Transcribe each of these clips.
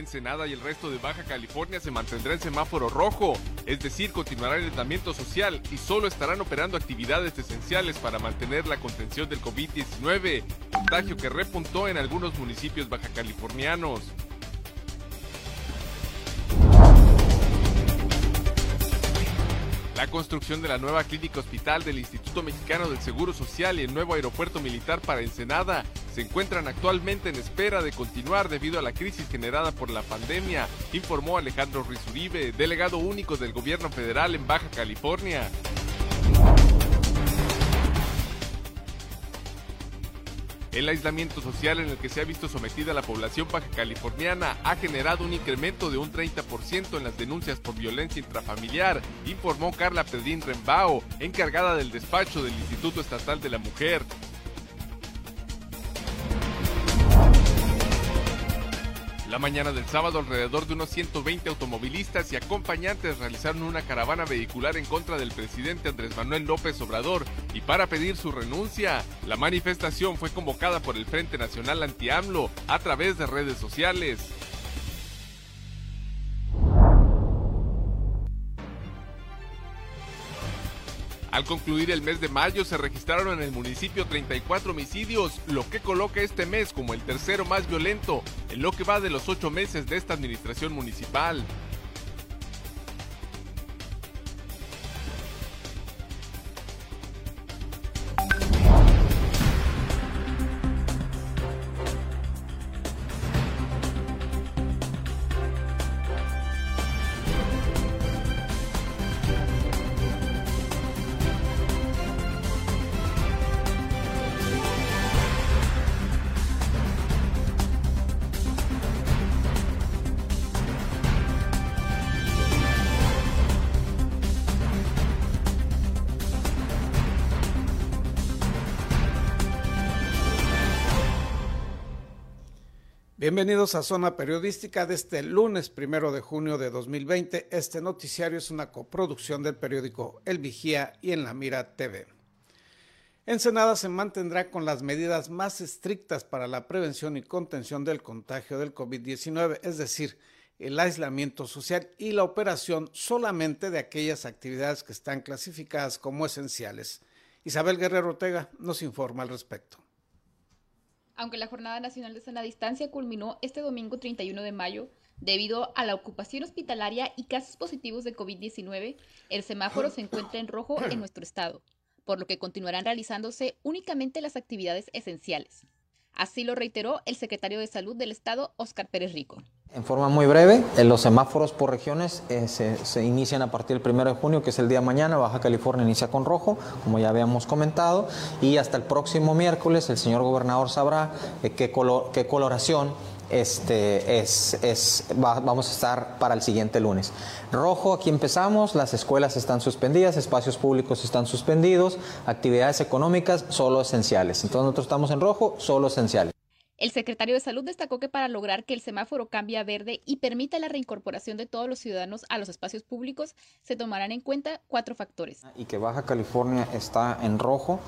Ensenada y el resto de Baja California se mantendrá en semáforo rojo, es decir, continuará el aislamiento social y solo estarán operando actividades esenciales para mantener la contención del COVID-19, contagio que repuntó en algunos municipios baja La construcción de la nueva clínica hospital del Instituto Mexicano del Seguro Social y el nuevo aeropuerto militar para Ensenada se encuentran actualmente en espera de continuar debido a la crisis generada por la pandemia, informó Alejandro Rizuribe, delegado único del gobierno federal en Baja California. El aislamiento social en el que se ha visto sometida la población baja californiana ha generado un incremento de un 30% en las denuncias por violencia intrafamiliar, informó Carla Pedrín Rembao, encargada del despacho del Instituto Estatal de la Mujer. La mañana del sábado, alrededor de unos 120 automovilistas y acompañantes realizaron una caravana vehicular en contra del presidente Andrés Manuel López Obrador y para pedir su renuncia. La manifestación fue convocada por el Frente Nacional Anti-AMLO a través de redes sociales. Al concluir el mes de mayo se registraron en el municipio 34 homicidios, lo que coloca este mes como el tercero más violento en lo que va de los ocho meses de esta administración municipal. Bienvenidos a Zona Periodística de este lunes primero de junio de 2020. Este noticiario es una coproducción del periódico El Vigía y en La Mira TV. Ensenada se mantendrá con las medidas más estrictas para la prevención y contención del contagio del COVID-19, es decir, el aislamiento social y la operación solamente de aquellas actividades que están clasificadas como esenciales. Isabel Guerrero Ortega nos informa al respecto aunque la Jornada Nacional de Sana Distancia culminó este domingo 31 de mayo, debido a la ocupación hospitalaria y casos positivos de COVID-19, el semáforo se encuentra en rojo en nuestro estado, por lo que continuarán realizándose únicamente las actividades esenciales. Así lo reiteró el secretario de Salud del Estado, Óscar Pérez Rico. En forma muy breve, los semáforos por regiones eh, se, inician a partir del 1 de junio, que es el día de mañana. Baja California inicia con rojo, como ya habíamos comentado, y hasta el próximo miércoles el señor gobernador sabrá eh, qué, qué coloración este, es, vamos a estar para el siguiente lunes. Rojo, aquí empezamos, las escuelas están suspendidas, espacios públicos están suspendidos, actividades económicas solo esenciales. Entonces nosotros estamos en rojo, solo esenciales. El secretario de Salud destacó que para lograr que el semáforo cambie a verde y permita la reincorporación de todos los ciudadanos a los espacios públicos, se tomarán en cuenta cuatro factores. Y que Baja California está en rojo,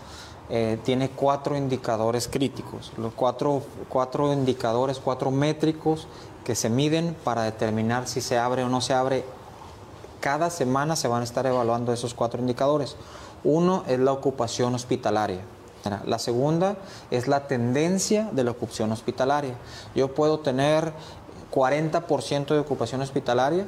eh, tiene cuatro indicadores críticos, los cuatro, cuatro indicadores, cuatro métricos que se miden para determinar si se abre o no se abre. Cada semana se van a estar evaluando esos cuatro indicadores. Uno es la ocupación hospitalaria. La segunda es la tendencia de la ocupación hospitalaria. Yo puedo tener 40% de ocupación hospitalaria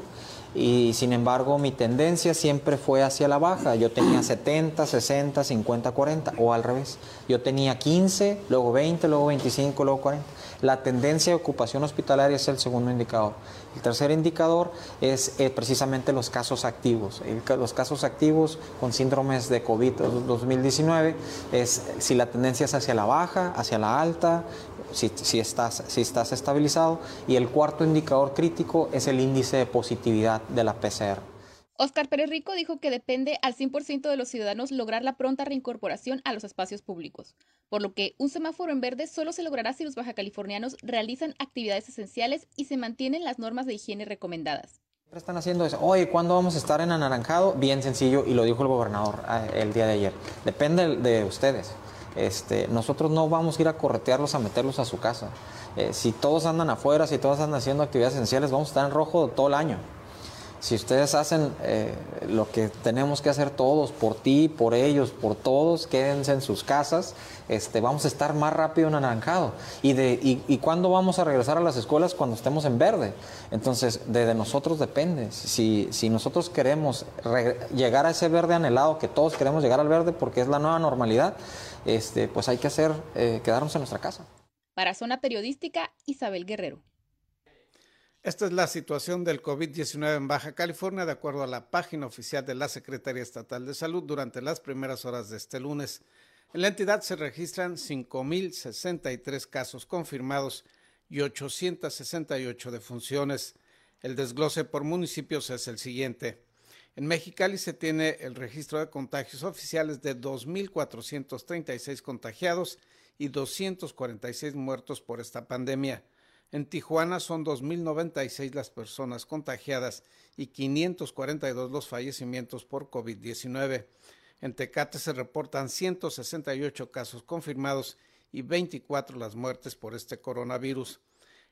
y sin embargo mi tendencia siempre fue hacia la baja. Yo tenía 70, 60, 50, 40 o al revés. Yo tenía 15, luego 20, luego 25, luego 40. La tendencia de ocupación hospitalaria es el segundo indicador. El tercer indicador es eh, precisamente los casos activos. los casos activos con síndromes de COVID-2019 es si la tendencia es hacia la baja, hacia la alta, si, estás, si estás estabilizado. Y el cuarto indicador crítico es el índice de positividad de la PCR. Oscar Pérez Rico dijo que depende al 100% de los ciudadanos lograr la pronta reincorporación a los espacios públicos, por lo que un semáforo en verde solo se logrará si los bajacalifornianos realizan actividades esenciales y se mantienen las normas de higiene recomendadas. Están haciendo eso. Oye, ¿cuándo vamos a estar en anaranjado? Bien sencillo, y lo dijo el gobernador eh, el día de ayer. Depende de ustedes. este, nosotros no vamos a ir a corretearlos a meterlos a su casa. Eh, si todos andan afuera, si todos andan haciendo actividades esenciales, vamos a estar en rojo todo el año. Si ustedes hacen eh, lo que tenemos que hacer todos, por ti, por ellos, por todos, quédense en sus casas, este, vamos a estar más rápido en anaranjado. ¿Y, de, y, cuándo vamos a regresar a las escuelas? Cuando estemos en verde. Entonces, de, nosotros depende. Si, si nosotros queremos llegar a ese verde anhelado, que todos queremos llegar al verde porque es la nueva normalidad, este, pues hay que hacer, eh, quedarnos en nuestra casa. Para Zona Periodística, Isabel Guerrero. Esta es la situación del COVID-19 en Baja California, de acuerdo a la página oficial de la Secretaría Estatal de Salud durante las primeras horas de este lunes. En la entidad se registran 5.063 casos confirmados y 868 defunciones. El desglose por municipios es el siguiente. En Mexicali se tiene el registro de contagios oficiales de 2.436 contagiados y 246 muertos por esta pandemia. En Tijuana son 2.096 las personas contagiadas y 542 los fallecimientos por COVID-19. En Tecate se reportan 168 casos confirmados y 24 las muertes por este coronavirus.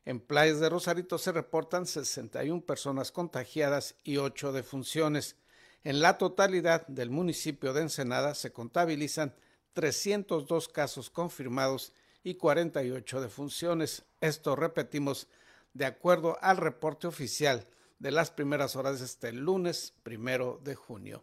En Playas de Rosarito se reportan 61 personas contagiadas y 8 defunciones. En la totalidad del municipio de Ensenada se contabilizan 302 casos confirmados y 48 defunciones. Esto repetimos de acuerdo al reporte oficial de las primeras horas de este lunes primero de junio.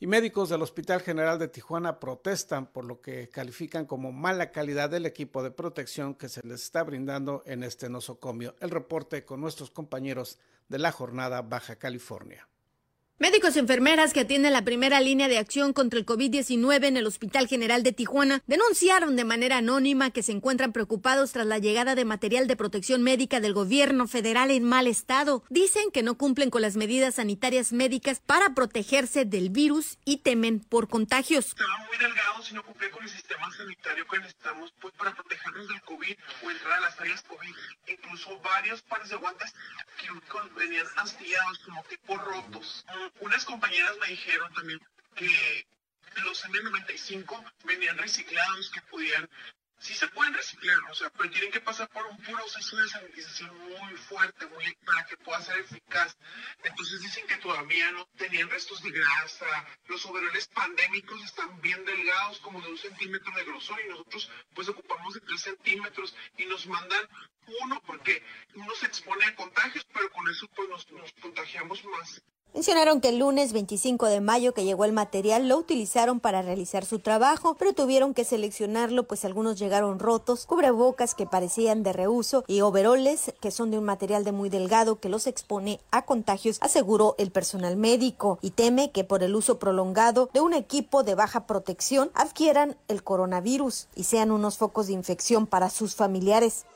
Y médicos del Hospital General de Tijuana protestan por lo que califican como mala calidad del equipo de protección que se les está brindando en este nosocomio. El reporte con nuestros compañeros de la jornada Baja California. Médicos y enfermeras que atienden la primera línea de acción contra el COVID-19 en el Hospital General de Tijuana denunciaron de manera anónima que se encuentran preocupados tras la llegada de material de protección médica del gobierno federal en mal estado. Dicen que no cumplen con las medidas sanitarias médicas para protegerse del virus y temen por contagios. Estamos muy delgados y no cumplen con el sistema sanitario que necesitamos pues, para protegernos del COVID o entrar a las áreas COVID. Incluso varios pares de guantes quirúrgicos venían astillados como tipo rotos unas compañeras me dijeron también que los N95 venían reciclados, que podían, sí se pueden reciclar, o sea, pero tienen que pasar por un proceso de sanitización muy fuerte, muy para que pueda ser eficaz. Entonces dicen que todavía no tenían restos de grasa, los overoles pandémicos están bien delgados, como de un centímetro de grosor, y nosotros pues ocupamos de tres centímetros y nos mandan uno porque uno se expone a contagios, pero con eso pues nos, nos contagiamos más. Mencionaron que el lunes 25 de mayo que llegó el material lo utilizaron para realizar su trabajo, pero tuvieron que seleccionarlo pues algunos llegaron rotos, cubrebocas que parecían de reuso y overoles que son de un material de muy delgado que los expone a contagios, aseguró el personal médico y teme que por el uso prolongado de un equipo de baja protección adquieran el coronavirus y sean unos focos de infección para sus familiares.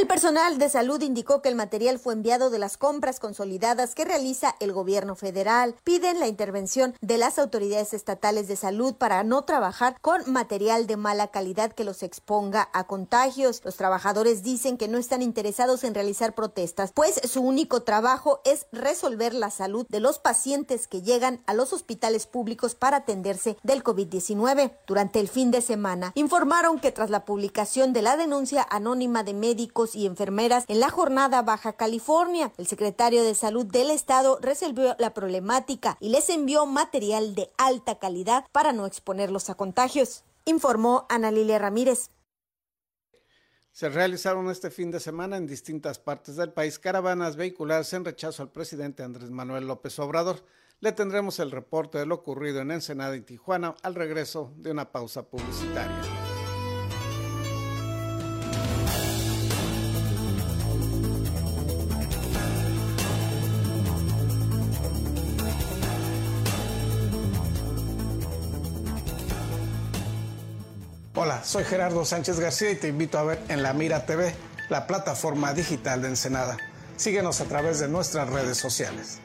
El personal de salud indicó que el material fue enviado de las compras consolidadas que realiza el gobierno federal. Piden la intervención de las autoridades estatales de salud para no trabajar con material de mala calidad que los exponga a contagios. Los trabajadores dicen que no están interesados en realizar protestas, pues su único trabajo es resolver la salud de los pacientes que llegan a los hospitales públicos para atenderse del COVID-19. Durante el fin de semana, informaron que tras la publicación de la denuncia anónima de médicos y enfermeras en la jornada Baja California. El secretario de Salud del Estado resolvió la problemática y les envió material de alta calidad para no exponerlos a contagios, informó Ana Lilia Ramírez. Se realizaron este fin de semana en distintas partes del país caravanas vehiculares en rechazo al presidente Andrés Manuel López Obrador. Le tendremos el reporte de lo ocurrido en Ensenada y Tijuana al regreso de una pausa publicitaria. Soy Gerardo Sánchez García y te invito a ver en La Mira TV, la plataforma digital de Ensenada. Síguenos a través de nuestras redes sociales.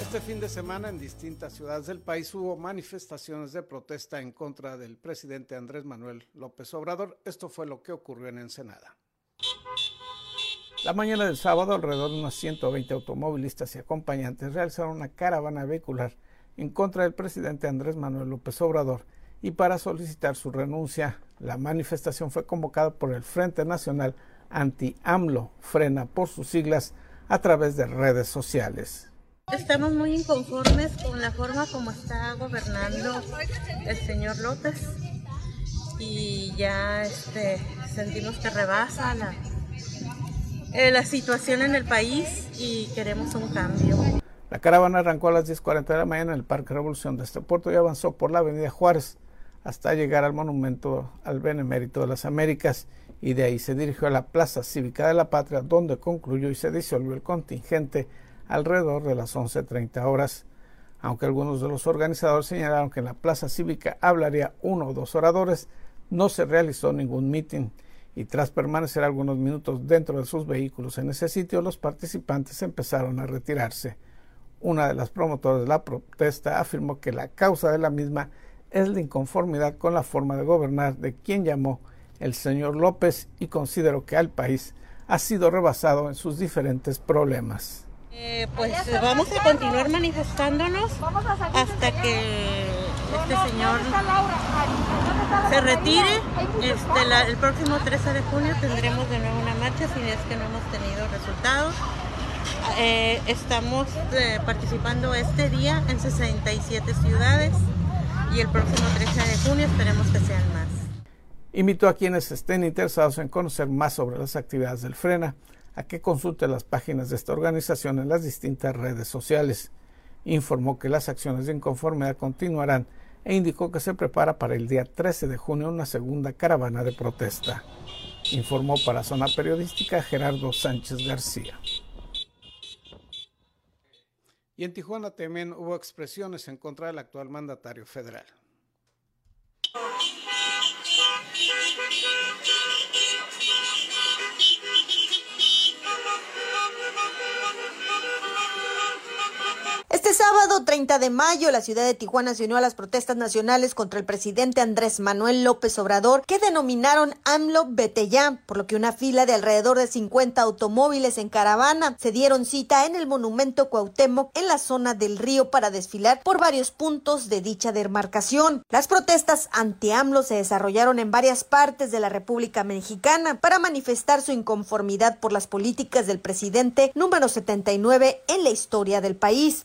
Este fin de semana en distintas ciudades del país hubo manifestaciones de protesta en contra del presidente Andrés Manuel López Obrador. Esto fue lo que ocurrió en Ensenada. La mañana del sábado, alrededor de unos 120 automovilistas y acompañantes realizaron una caravana vehicular en contra del presidente Andrés Manuel López Obrador y para solicitar su renuncia. La manifestación fue convocada por el Frente Nacional Anti-AMLO, frena por sus siglas, a través de redes sociales. Estamos muy inconformes con la forma como está gobernando el señor López y ya este, sentimos que rebasa la, eh, la situación en el país y queremos un cambio. La caravana arrancó a las 10.40 de la mañana en el Parque Revolución de este puerto y avanzó por la Avenida Juárez hasta llegar al monumento al Benemérito de las Américas y de ahí se dirigió a la Plaza Cívica de la Patria donde concluyó y se disolvió el contingente alrededor de las 11.30 horas. Aunque algunos de los organizadores señalaron que en la Plaza Cívica hablaría uno o dos oradores, no se realizó ningún mitin y tras permanecer algunos minutos dentro de sus vehículos en ese sitio, los participantes empezaron a retirarse. Una de las promotoras de la protesta afirmó que la causa de la misma es la inconformidad con la forma de gobernar de quien llamó el señor López y consideró que al país ha sido rebasado en sus diferentes problemas. Eh, pues vamos a continuar manifestándonos hasta que este señor se retire. Este, el próximo 13 de junio tendremos de nuevo una marcha si es que no hemos tenido resultados. Eh, estamos eh, participando este día en 67 ciudades y el próximo 13 de junio esperemos que sean más. Invito a quienes estén interesados en conocer más sobre las actividades del Frena a que consulte las páginas de esta organización en las distintas redes sociales. Informó que las acciones de inconformidad continuarán e indicó que se prepara para el día 13 de junio una segunda caravana de protesta. Informó para Zona Periodística Gerardo Sánchez García. Y en Tijuana también hubo expresiones en contra del actual mandatario federal. Sábado 30 de mayo, la ciudad de Tijuana se unió a las protestas nacionales contra el presidente Andrés Manuel López Obrador, que denominaron AMLO Vete por lo que una fila de alrededor de 50 automóviles en caravana se dieron cita en el monumento Cuauhtémoc en la zona del río para desfilar por varios puntos de dicha demarcación. Las protestas anti-AMLO se desarrollaron en varias partes de la República Mexicana para manifestar su inconformidad por las políticas del presidente número 79 en la historia del país.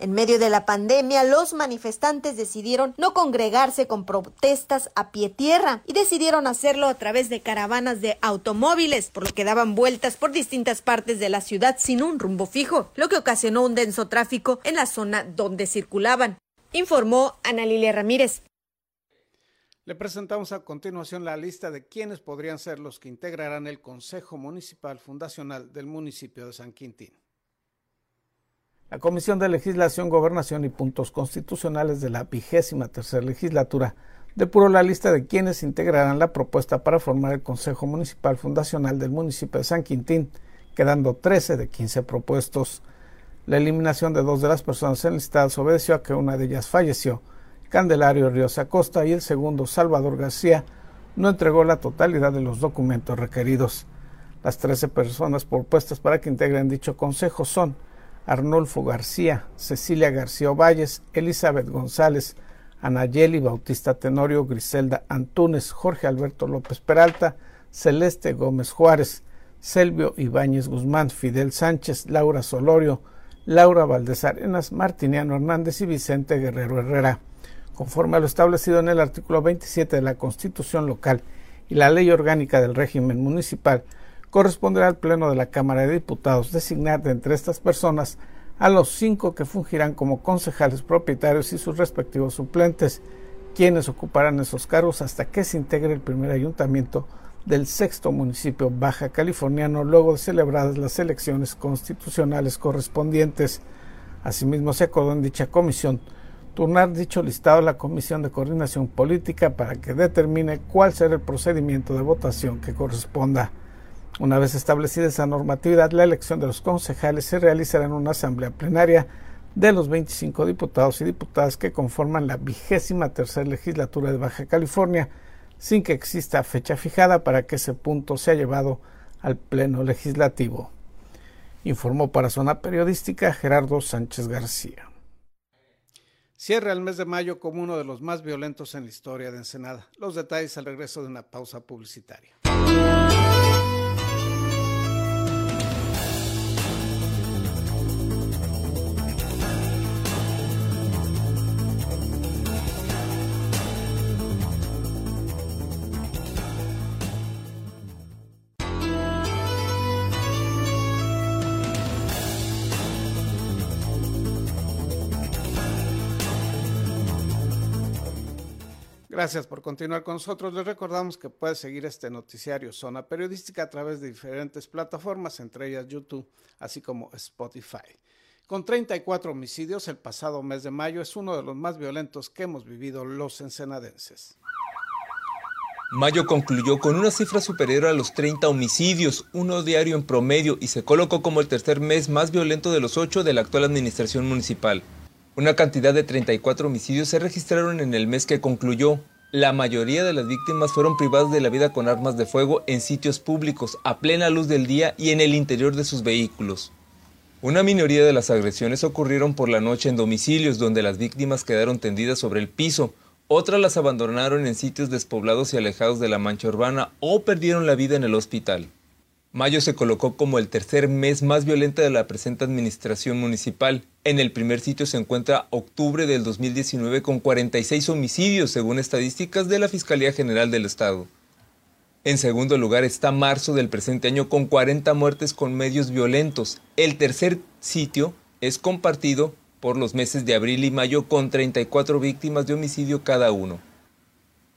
En medio de la pandemia, los manifestantes decidieron no congregarse con protestas a pie tierra y decidieron hacerlo a través de caravanas de automóviles, por lo que daban vueltas por distintas partes de la ciudad sin un rumbo fijo, lo que ocasionó un denso tráfico en la zona donde circulaban, informó Ana Lilia Ramírez. Le presentamos a continuación la lista de quienes podrían ser los que integrarán el Consejo Municipal Fundacional del municipio de San Quintín. La Comisión de Legislación, Gobernación y Puntos Constitucionales de la vigésima tercera legislatura depuró la lista de quienes integrarán la propuesta para formar el Consejo Municipal Fundacional del municipio de San Quintín, quedando 13 de 15 propuestos. La eliminación de dos de las personas enlistadas obedeció a que una de ellas falleció, Candelario Ríos Acosta, y el segundo, Salvador García, no entregó la totalidad de los documentos requeridos. Las 13 personas propuestas para que integren dicho consejo son Arnulfo García, Cecilia García Valles, Elizabeth González, Anayeli Bautista Tenorio, Griselda Antunes, Jorge Alberto López Peralta, Celeste Gómez Juárez, Selvio Ibáñez Guzmán, Fidel Sánchez, Laura Solorio, Laura Valdés Arenas, Martiniano Hernández y Vicente Guerrero Herrera. Conforme a lo establecido en el artículo 27 de la Constitución local y la Ley Orgánica del Régimen Municipal, corresponderá al Pleno de la Cámara de Diputados designar de entre estas personas a los cinco que fungirán como concejales propietarios y sus respectivos suplentes, quienes ocuparán esos cargos hasta que se integre el primer ayuntamiento del sexto municipio baja californiano luego de celebradas las elecciones constitucionales correspondientes. Asimismo, se acordó en dicha comisión turnar dicho listado a la Comisión de Coordinación Política para que determine cuál será el procedimiento de votación que corresponda. Una vez establecida esa normatividad, la elección de los concejales se realizará en una asamblea plenaria de los 25 diputados y diputadas que conforman la vigésima tercera legislatura de Baja California, sin que exista fecha fijada para que ese punto sea llevado al Pleno Legislativo. Informó para Zona Periodística Gerardo Sánchez García. Cierra el mes de mayo como uno de los más violentos en la historia de Ensenada. Los detalles al regreso de una pausa publicitaria. Gracias por continuar con nosotros. Les recordamos que puede seguir este noticiario Zona Periodística a través de diferentes plataformas, entre ellas YouTube, así como Spotify. Con 34 homicidios, el pasado mes de mayo es uno de los más violentos que hemos vivido los ensenadenses. Mayo concluyó con una cifra superior a los 30 homicidios, uno diario en promedio, y se colocó como el tercer mes más violento de los ocho de la actual administración municipal. Una cantidad de 34 homicidios se registraron en el mes que concluyó. La mayoría de las víctimas fueron privadas de la vida con armas de fuego en sitios públicos, a plena luz del día y en el interior de sus vehículos. Una minoría de las agresiones ocurrieron por la noche en domicilios donde las víctimas quedaron tendidas sobre el piso, otras las abandonaron en sitios despoblados y alejados de la mancha urbana o perdieron la vida en el hospital. Mayo se colocó como el tercer mes más violento de la presente administración municipal. En el primer sitio se encuentra octubre del 2019 con 46 homicidios según estadísticas de la Fiscalía General del Estado. En segundo lugar está marzo del presente año con 40 muertes con medios violentos. El tercer sitio es compartido por los meses de abril y mayo con 34 víctimas de homicidio cada uno.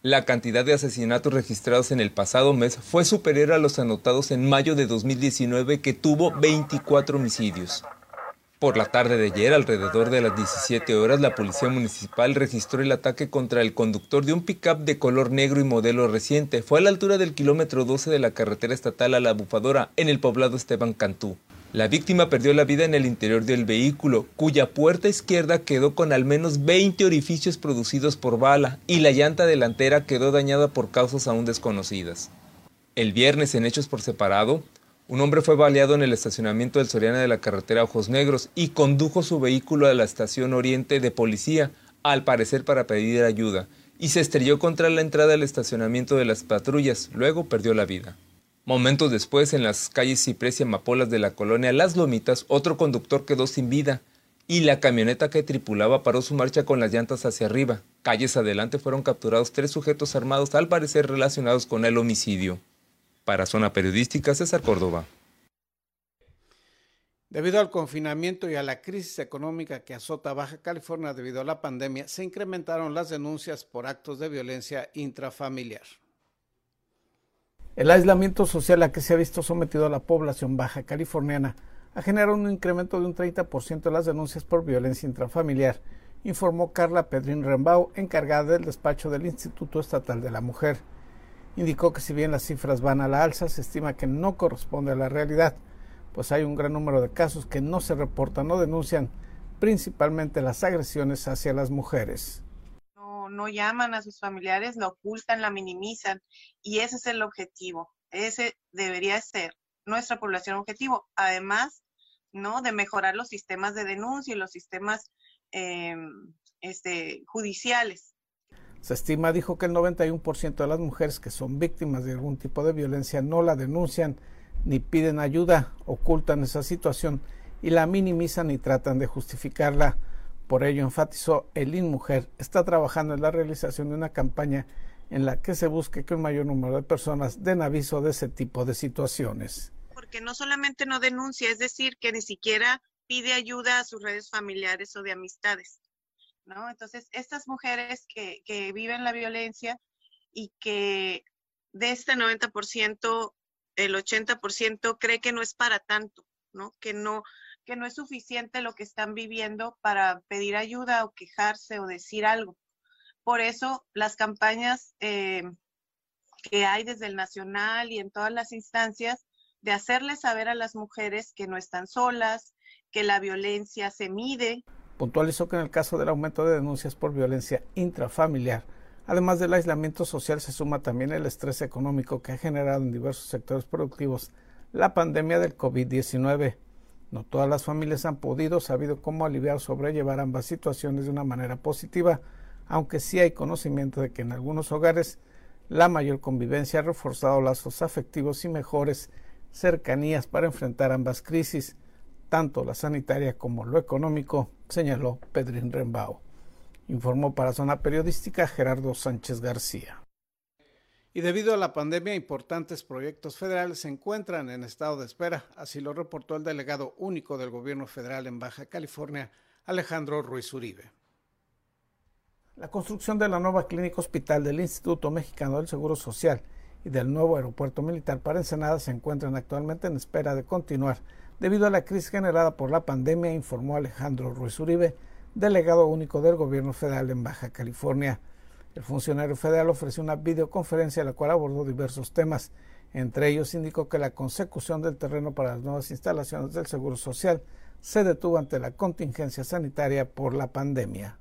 La cantidad de asesinatos registrados en el pasado mes fue superior a los anotados en mayo de 2019 que tuvo 24 homicidios. Por la tarde de ayer, alrededor de las 17 horas, la Policía Municipal registró el ataque contra el conductor de un pickup de color negro y modelo reciente. Fue a la altura del kilómetro 12 de la carretera estatal a La Bufadora, en el poblado Esteban Cantú. La víctima perdió la vida en el interior del vehículo, cuya puerta izquierda quedó con al menos 20 orificios producidos por bala y la llanta delantera quedó dañada por causas aún desconocidas. El viernes, en hechos por separado, un hombre fue baleado en el estacionamiento del Soriana de la carretera Ojos Negros y condujo su vehículo a la estación Oriente de policía, al parecer para pedir ayuda, y se estrelló contra la entrada del estacionamiento de las patrullas, luego perdió la vida. Momentos después, en las calles Ciprés y Amapolas de la colonia Las Lomitas, otro conductor quedó sin vida y la camioneta que tripulaba paró su marcha con las llantas hacia arriba. Calles adelante fueron capturados tres sujetos armados al parecer relacionados con el homicidio. Para Zona Periodística, César Córdoba. Debido al confinamiento y a la crisis económica que azota Baja California debido a la pandemia, se incrementaron las denuncias por actos de violencia intrafamiliar. El aislamiento social a que se ha visto sometido la población baja californiana ha generado un incremento de un 30% de las denuncias por violencia intrafamiliar, informó Carla Pedrín Rembau, encargada del despacho del Instituto Estatal de la Mujer. Indicó que si bien las cifras van a la alza, se estima que no corresponde a la realidad, pues hay un gran número de casos que no se reportan o denuncian, principalmente las agresiones hacia las mujeres no llaman a sus familiares, la ocultan, la minimizan y ese es el objetivo. Ese debería ser nuestra población objetivo. Además, ¿no? De mejorar los sistemas de denuncia y los sistemas em, este, judiciales. Se estima, dijo, que el 91% de las mujeres que son víctimas de algún tipo de violencia no la denuncian ni piden ayuda, ocultan esa situación y la minimizan y tratan de justificarla. Por ello, enfatizó, el INMUJER está trabajando en la realización de una campaña en la que se busque que un mayor número de personas den aviso de ese tipo de situaciones. Porque no solamente no denuncia, es decir, que ni siquiera pide ayuda a sus redes familiares o de amistades. ¿no? Entonces, estas mujeres que, que viven la violencia y que de este 90%, el 80% cree que no es para tanto, ¿no? Que no, que no es suficiente lo que están viviendo para pedir ayuda o quejarse o decir algo. Por eso las campañas eh, que hay desde el nacional y en todas las instancias de hacerles saber a las mujeres que no están solas, que la violencia se mide. Puntualizó que en el caso del aumento de denuncias por violencia intrafamiliar, además del aislamiento social, se suma también el estrés económico que ha generado en diversos sectores productivos la pandemia del COVID-19. No todas las familias han podido, sabido cómo aliviar sobrellevar ambas situaciones de una manera positiva, aunque sí hay conocimiento de que en algunos hogares la mayor convivencia ha reforzado lazos afectivos y mejores cercanías para enfrentar ambas crisis, tanto la sanitaria como lo económico, señaló Pedrín Rembao. Informó para Zona Periodística Gerardo Sánchez García. Y debido a la pandemia, importantes proyectos federales se encuentran en estado de espera, así lo reportó el delegado único del gobierno federal en Baja California, Alejandro Ruiz Uribe. La construcción de la nueva clínica hospital del Instituto Mexicano del Seguro Social y del nuevo aeropuerto militar para Ensenada se encuentran actualmente en espera de continuar debido a la crisis generada por la pandemia, informó Alejandro Ruiz Uribe, delegado único del gobierno federal en Baja California. El funcionario federal ofreció una videoconferencia en la cual abordó diversos temas. Entre ellos indicó que la consecución del terreno para las nuevas instalaciones del Seguro Social se detuvo ante la contingencia sanitaria por la pandemia.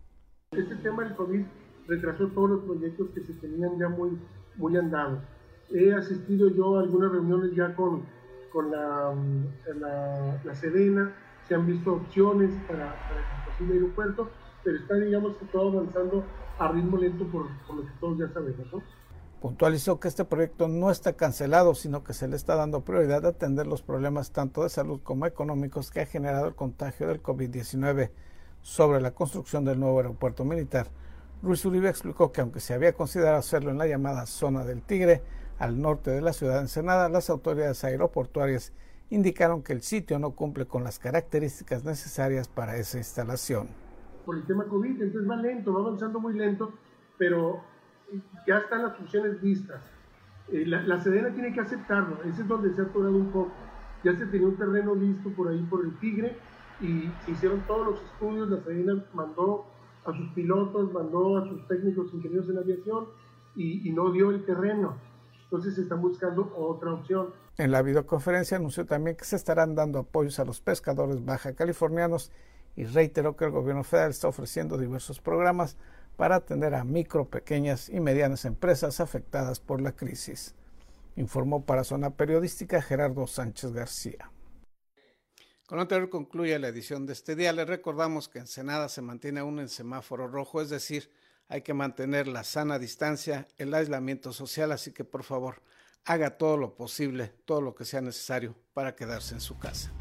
Este tema del COVID retrasó todos los proyectos que se tenían ya muy, muy andados. He asistido yo a algunas reuniones ya con, con la, la, la Sedena, se han visto opciones para, para el posible aeropuerto, pero está, digamos, que todo avanzando ritmo lento por, por lo que todos ya sabemos. ¿no? Puntualizó que este proyecto no está cancelado, sino que se le está dando prioridad a atender los problemas tanto de salud como económicos que ha generado el contagio del COVID-19 sobre la construcción del nuevo aeropuerto militar. Ruiz Uribe explicó que aunque se había considerado hacerlo en la llamada zona del Tigre, al norte de la ciudad de Ensenada, las autoridades aeroportuarias indicaron que el sitio no cumple con las características necesarias para esa instalación. Por el tema COVID, entonces va lento, va avanzando muy lento, pero ya están las funciones vistas. Eh, la, la, Sedena tiene que aceptarlo, ese es donde se ha atorado un poco. Ya se tenía un terreno listo por ahí por el Tigre y se hicieron todos los estudios, la Sedena mandó a sus pilotos, mandó a sus técnicos ingenieros en aviación y, y no dio el terreno. Entonces se están buscando otra opción. En la videoconferencia anunció también que se estarán dando apoyos a los pescadores baja californianos y reiteró que el gobierno federal está ofreciendo diversos programas para atender a micro, pequeñas y medianas empresas afectadas por la crisis. Informó para Zona Periodística Gerardo Sánchez García. Con lo anterior concluye la edición de este día. Les recordamos que en Senada se mantiene aún en semáforo rojo, es decir, hay que mantener la sana distancia, el aislamiento social, así que por favor haga todo lo posible, todo lo que sea necesario para quedarse en su casa.